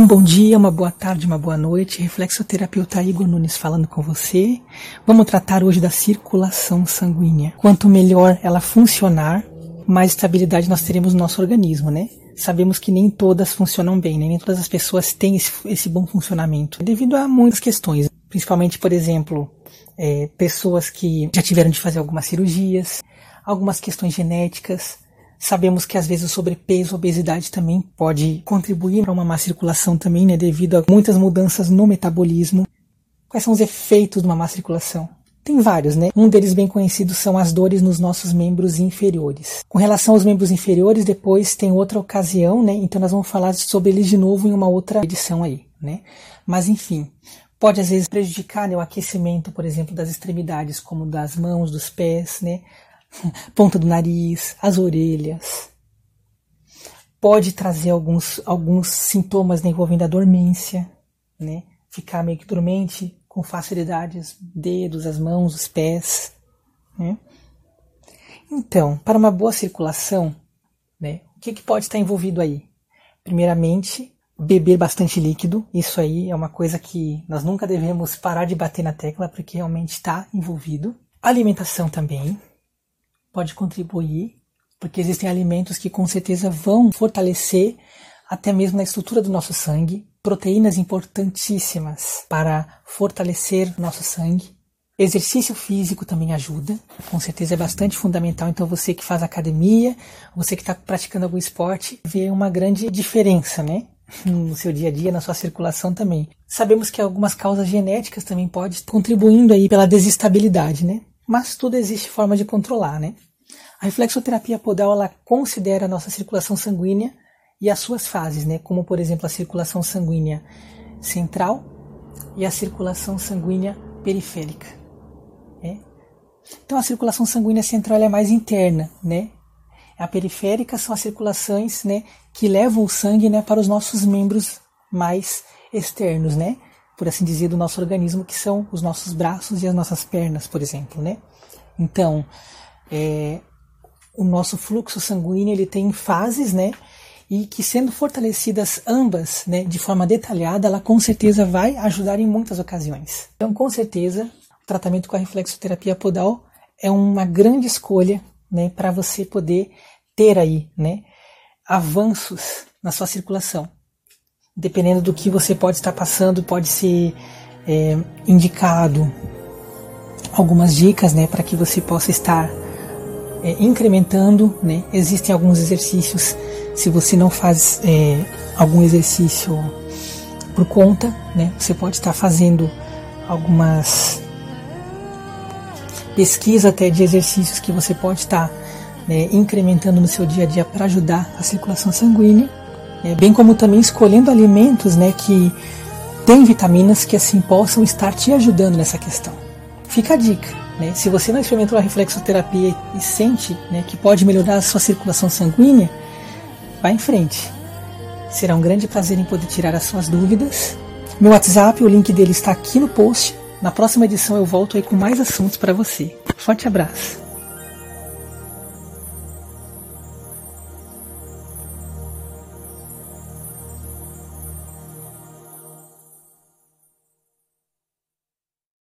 bom dia, uma boa tarde, uma boa noite. Reflexoterapeuta Igor Nunes falando com você. Vamos tratar hoje da circulação sanguínea. Quanto melhor ela funcionar, mais estabilidade nós teremos no nosso organismo, né? Sabemos que nem todas funcionam bem, né? nem todas as pessoas têm esse, esse bom funcionamento, devido a muitas questões. Principalmente, por exemplo, é, pessoas que já tiveram de fazer algumas cirurgias, algumas questões genéticas, Sabemos que às vezes o sobrepeso, a obesidade também pode contribuir para uma má circulação também, né, devido a muitas mudanças no metabolismo. Quais são os efeitos de uma má circulação? Tem vários, né? Um deles bem conhecido são as dores nos nossos membros inferiores. Com relação aos membros inferiores, depois tem outra ocasião, né? Então nós vamos falar sobre eles de novo em uma outra edição aí, né? Mas enfim, pode às vezes prejudicar né, o aquecimento, por exemplo, das extremidades, como das mãos, dos pés, né? ponta do nariz, as orelhas. Pode trazer alguns, alguns sintomas né, envolvendo a dormência, né? Ficar meio que dormente com facilidade, os dedos, as mãos, os pés. Né? Então, para uma boa circulação, né, o que, que pode estar envolvido aí? Primeiramente, beber bastante líquido. Isso aí é uma coisa que nós nunca devemos parar de bater na tecla, porque realmente está envolvido. Alimentação também, pode contribuir, porque existem alimentos que com certeza vão fortalecer até mesmo na estrutura do nosso sangue, proteínas importantíssimas para fortalecer nosso sangue. Exercício físico também ajuda, com certeza é bastante fundamental. Então, você que faz academia, você que está praticando algum esporte, vê uma grande diferença, né? No seu dia a dia, na sua circulação também. Sabemos que algumas causas genéticas também podem contribuindo aí pela desestabilidade, né? Mas tudo existe forma de controlar, né? A reflexoterapia podal ela considera a nossa circulação sanguínea e as suas fases, né? Como por exemplo a circulação sanguínea central e a circulação sanguínea periférica. Né? Então a circulação sanguínea central é mais interna, né? A periférica são as circulações, né, que levam o sangue, né, para os nossos membros mais externos, né? Por assim dizer, do nosso organismo, que são os nossos braços e as nossas pernas, por exemplo, né? Então, é, o nosso fluxo sanguíneo ele tem fases, né? E que sendo fortalecidas ambas, né, de forma detalhada, ela com certeza vai ajudar em muitas ocasiões. Então, com certeza, o tratamento com a reflexoterapia podal é uma grande escolha, né, para você poder ter aí, né, avanços na sua circulação dependendo do que você pode estar passando, pode ser é, indicado algumas dicas, né, para que você possa estar é, incrementando, né. Existem alguns exercícios, se você não faz é, algum exercício por conta, né, você pode estar fazendo algumas pesquisas até de exercícios que você pode estar né, incrementando no seu dia a dia para ajudar a circulação sanguínea né, bem como também escolhendo alimentos né, que têm vitaminas que assim possam estar te ajudando nessa questão. Fica a dica. Né, se você não experimentou a reflexoterapia e sente né, que pode melhorar a sua circulação sanguínea, vá em frente. Será um grande prazer em poder tirar as suas dúvidas. Meu WhatsApp, o link dele está aqui no post. Na próxima edição eu volto aí com mais assuntos para você. Forte abraço.